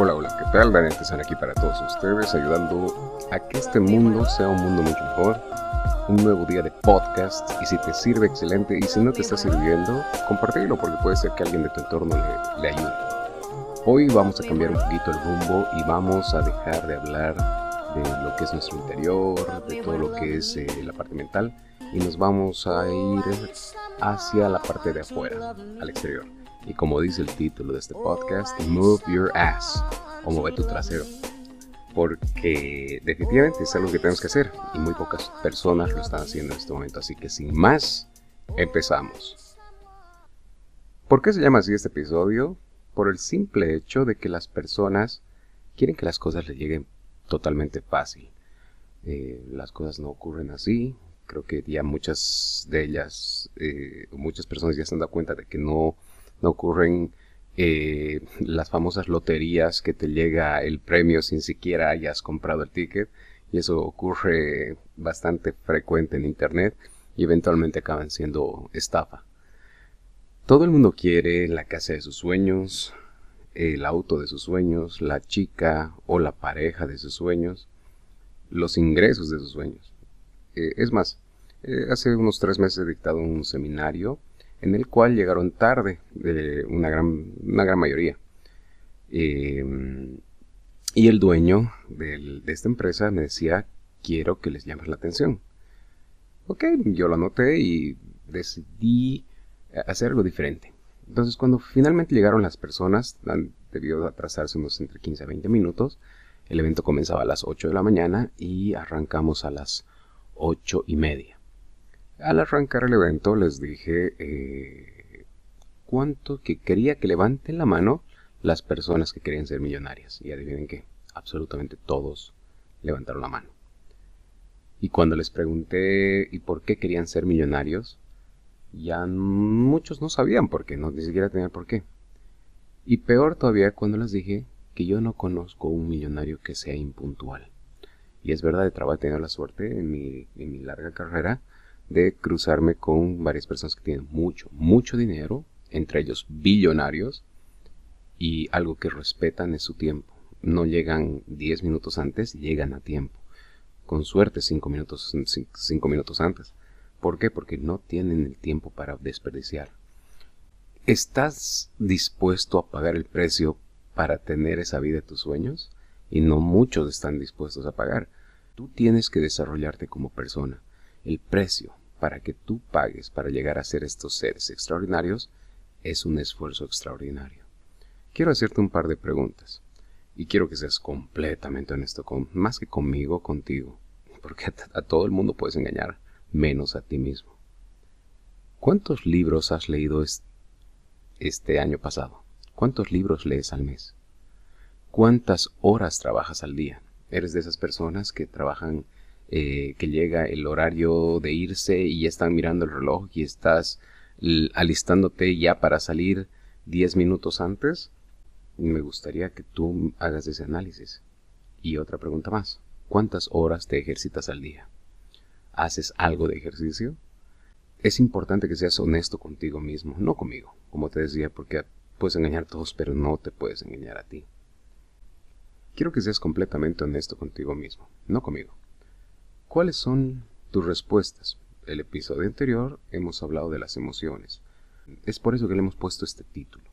Hola, hola, ¿qué tal? Daniel están aquí para todos ustedes, ayudando a que este mundo sea un mundo mucho mejor. Un nuevo día de podcast y si te sirve, excelente. Y si no te está sirviendo, compártelo porque puede ser que alguien de tu entorno le, le ayude. Hoy vamos a cambiar un poquito el rumbo y vamos a dejar de hablar de lo que es nuestro interior, de todo lo que es eh, la parte mental y nos vamos a ir hacia la parte de afuera, al exterior. Y como dice el título de este podcast, Move Your Ass o Mueve tu trasero. Porque definitivamente es algo que tenemos que hacer y muy pocas personas lo están haciendo en este momento. Así que sin más, empezamos. ¿Por qué se llama así este episodio? Por el simple hecho de que las personas quieren que las cosas les lleguen totalmente fácil. Eh, las cosas no ocurren así. Creo que ya muchas de ellas, eh, muchas personas ya se han dado cuenta de que no, no ocurren eh, las famosas loterías que te llega el premio sin siquiera hayas comprado el ticket. Y eso ocurre bastante frecuente en Internet y eventualmente acaban siendo estafa. Todo el mundo quiere la casa de sus sueños, el auto de sus sueños, la chica o la pareja de sus sueños, los ingresos de sus sueños. Eh, es más, eh, hace unos tres meses he dictado un seminario en el cual llegaron tarde de una gran, una gran mayoría. Em, y el dueño de esta empresa me decía, quiero que les llames la atención. Ok, yo lo anoté y decidí hacer algo diferente. Entonces, cuando finalmente llegaron las personas, debió atrasarse unos entre 15 a 20 minutos. El evento comenzaba a las 8 de la mañana y arrancamos a las 8 y media. Al arrancar el evento les dije eh, cuánto que quería que levanten la mano las personas que querían ser millonarias. Y adivinen que absolutamente todos levantaron la mano. Y cuando les pregunté y por qué querían ser millonarios, ya muchos no sabían por qué, no, ni siquiera tenían por qué. Y peor todavía cuando les dije que yo no conozco un millonario que sea impuntual. Y es verdad, he tenido la suerte en mi, en mi larga carrera de cruzarme con varias personas que tienen mucho, mucho dinero, entre ellos billonarios, y algo que respetan es su tiempo. No llegan 10 minutos antes, llegan a tiempo. Con suerte 5 minutos, cinco minutos antes. ¿Por qué? Porque no tienen el tiempo para desperdiciar. ¿Estás dispuesto a pagar el precio para tener esa vida de tus sueños? Y no muchos están dispuestos a pagar. Tú tienes que desarrollarte como persona. El precio para que tú pagues para llegar a ser estos seres extraordinarios es un esfuerzo extraordinario. Quiero hacerte un par de preguntas y quiero que seas completamente honesto con más que conmigo, contigo, porque a, a todo el mundo puedes engañar menos a ti mismo. ¿Cuántos libros has leído este año pasado? ¿Cuántos libros lees al mes? ¿Cuántas horas trabajas al día? ¿Eres de esas personas que trabajan, eh, que llega el horario de irse y ya están mirando el reloj y estás alistándote ya para salir 10 minutos antes? Me gustaría que tú hagas ese análisis. Y otra pregunta más. ¿Cuántas horas te ejercitas al día? haces algo de ejercicio, es importante que seas honesto contigo mismo, no conmigo, como te decía, porque puedes engañar a todos, pero no te puedes engañar a ti. Quiero que seas completamente honesto contigo mismo, no conmigo. ¿Cuáles son tus respuestas? El episodio anterior hemos hablado de las emociones. Es por eso que le hemos puesto este título.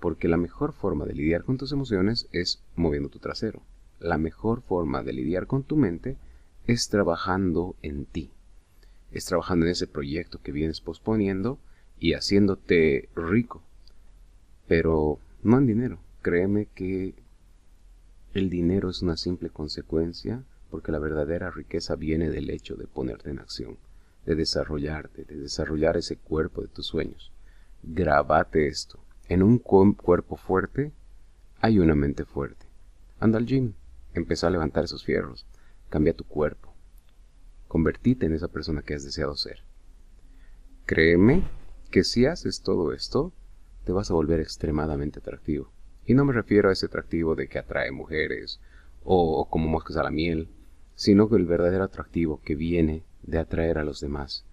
Porque la mejor forma de lidiar con tus emociones es moviendo tu trasero. La mejor forma de lidiar con tu mente es trabajando en ti, es trabajando en ese proyecto que vienes posponiendo y haciéndote rico, pero no en dinero. Créeme que el dinero es una simple consecuencia porque la verdadera riqueza viene del hecho de ponerte en acción, de desarrollarte, de desarrollar ese cuerpo de tus sueños. Grabate esto. En un cuerpo fuerte hay una mente fuerte. Anda al gym, empieza a levantar esos fierros, Cambia tu cuerpo. Convertite en esa persona que has deseado ser. Créeme que si haces todo esto, te vas a volver extremadamente atractivo. Y no me refiero a ese atractivo de que atrae mujeres o como moscas a la miel, sino que el verdadero atractivo que viene de atraer a los demás,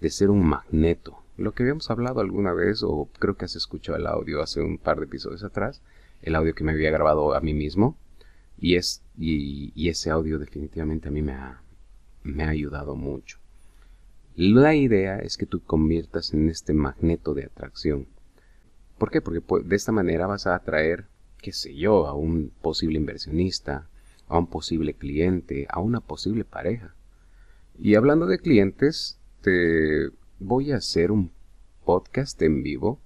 de ser un magneto. Lo que habíamos hablado alguna vez, o creo que has escuchado el audio hace un par de episodios atrás, el audio que me había grabado a mí mismo. Y, es, y, ese audio definitivamente a mí me ha, me ha ayudado mucho. La idea es que tú conviertas en este magneto de atracción. ¿Por qué? Porque de esta manera vas a atraer, qué sé yo, a un posible inversionista, a un posible cliente, a una posible pareja. Y hablando de clientes, te voy a hacer un podcast en vivo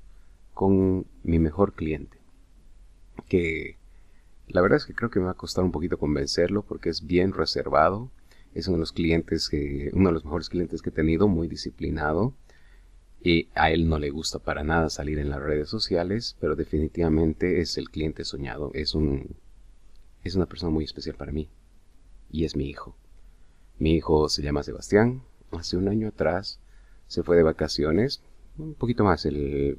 con mi mejor cliente. Que la verdad es que creo que me va a costar un poquito convencerlo porque es bien reservado. Es uno de los clientes que, uno de los mejores clientes que he tenido, muy disciplinado. Y a él no le gusta para nada salir en las redes sociales, pero definitivamente es el cliente soñado. Es un, es una persona muy especial para mí. Y es mi hijo. Mi hijo se llama Sebastián. Hace un año atrás se fue de vacaciones. Un poquito más. Él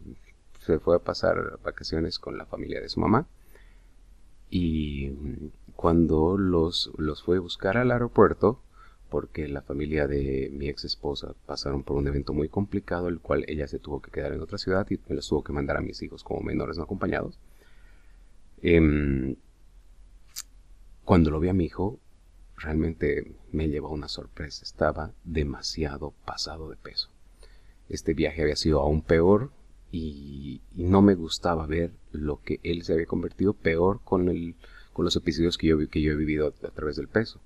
se fue a pasar vacaciones con la familia de su mamá. Y cuando los, los fue a buscar al aeropuerto, porque la familia de mi ex esposa pasaron por un evento muy complicado, el cual ella se tuvo que quedar en otra ciudad y me los tuvo que mandar a mis hijos como menores no acompañados. Em, cuando lo vi a mi hijo, realmente me llevó una sorpresa. Estaba demasiado pasado de peso. Este viaje había sido aún peor y, no me gustaba ver lo que él se había convertido peor con, el, con los episodios que yo, he vivido a, través del peso.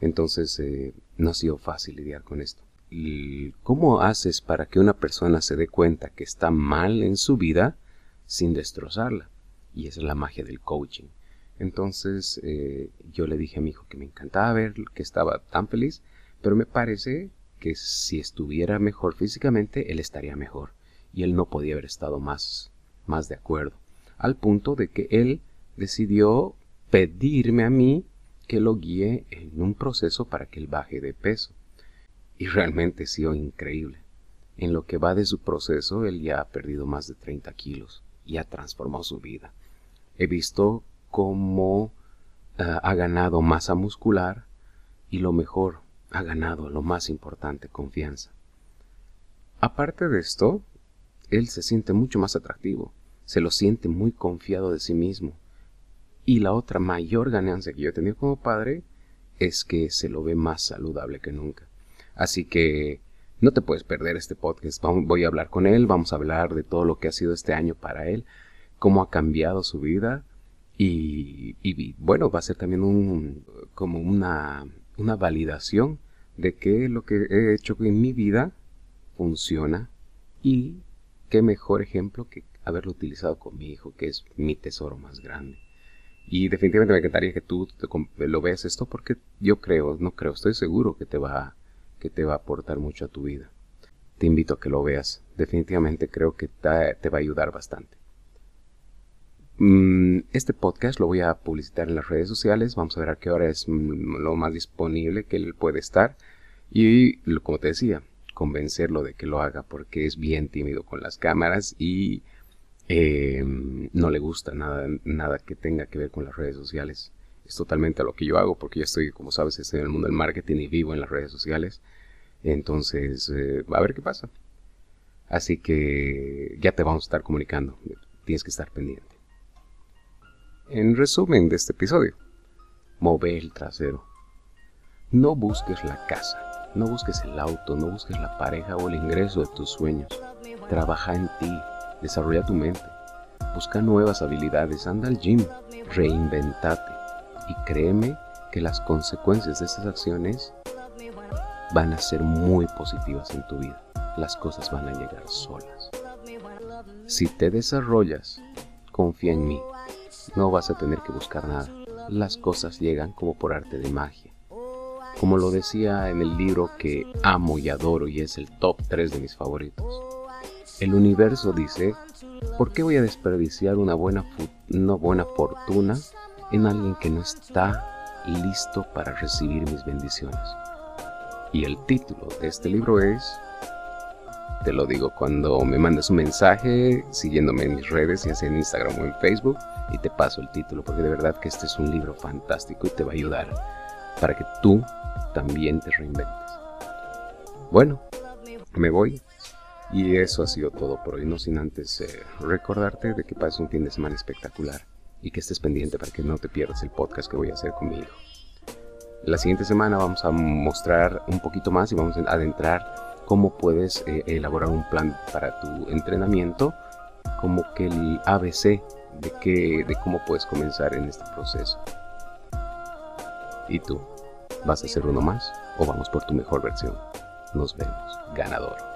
Entonces eh, no ha sido fácil lidiar con esto. ¿Y ¿Cómo haces para que una persona se dé cuenta que está mal en su vida sin destrozarla? Y esa es la magia del coaching. Entonces eh, yo le dije a mi hijo que me encantaba ver que estaba tan feliz, pero me parece que si estuviera mejor físicamente, él estaría mejor. Y él no podía haber estado más, más de acuerdo. Al punto de que él decidió pedirme a mí que lo guíe en un proceso para que él baje de peso. Y realmente ha sido increíble. En lo que va de su proceso, él ya ha perdido más de 30 kilos y ha transformado su vida. He visto cómo eh, ha ganado masa muscular y lo mejor, ha ganado lo más importante, confianza. Aparte de esto, él se siente mucho más atractivo, se lo siente muy confiado de sí mismo. Y la otra mayor ganancia que yo he tenido como padre es que se lo ve más saludable que nunca. Así que no te puedes perder este podcast. Voy a hablar con él, vamos a hablar de todo lo que ha sido este año para él, cómo ha cambiado su vida, y, bueno, va a ser también un, como una, una validación de que lo que he hecho en mi vida funciona y qué mejor ejemplo que haberlo utilizado con mi hijo, que es mi tesoro más grande. Y definitivamente me encantaría que tú lo veas esto porque yo creo, no creo, estoy seguro que te va, que te va a aportar mucho a tu vida. Te invito a que lo veas. Definitivamente creo que te va a ayudar bastante. Mm, este podcast lo voy a publicitar en las redes sociales. Vamos a ver a qué hora es mm, lo más disponible que él puede estar. Y como te decía, convencerlo de que lo haga porque es bien tímido con las cámaras y em, no le gusta nada, nada que tenga que ver con las redes sociales. Es totalmente a lo que yo hago porque yo estoy, como sabes, estoy en el mundo del marketing y vivo en las redes sociales. Entonces, eh, a ver qué pasa. Así que ya te vamos a estar comunicando. Tienes que estar pendiente. En resumen de este episodio, move el trasero. No busques la casa, no busques el auto, no busques la pareja o el ingreso de tus sueños. Trabaja en ti, desarrolla tu mente, busca nuevas habilidades, anda al gym, reinventate y créeme que las consecuencias de estas acciones van a ser muy positivas en tu vida. Las cosas van a llegar solas. Si te desarrollas, confía en mí no vas a tener que buscar nada. Las cosas llegan como por arte de magia. Como lo decía en el libro que amo y adoro y es el top 3 de mis favoritos. El universo dice, ¿por qué voy a desperdiciar una buena, una buena fortuna en alguien que no está listo para recibir mis bendiciones? Y el título de este libro es te lo digo cuando me mandas un mensaje siguiéndome en mis redes, ya sea en Instagram o en Facebook, y te paso el título, porque de verdad que este es un libro fantástico y te va a ayudar para que tú también te reinventes. Bueno, me voy. Y eso ha sido todo por hoy, no sin antes eh, recordarte de que pases un fin de semana espectacular y que estés pendiente para que no te pierdas el podcast que voy a hacer conmigo. La siguiente semana vamos a mostrar un poquito más y vamos a adentrar cómo puedes eh, elaborar un plan para tu entrenamiento, como que el ABC de, que, de cómo puedes comenzar en este proceso. ¿Y tú? ¿Vas a hacer uno más o vamos por tu mejor versión? Nos vemos, ganador.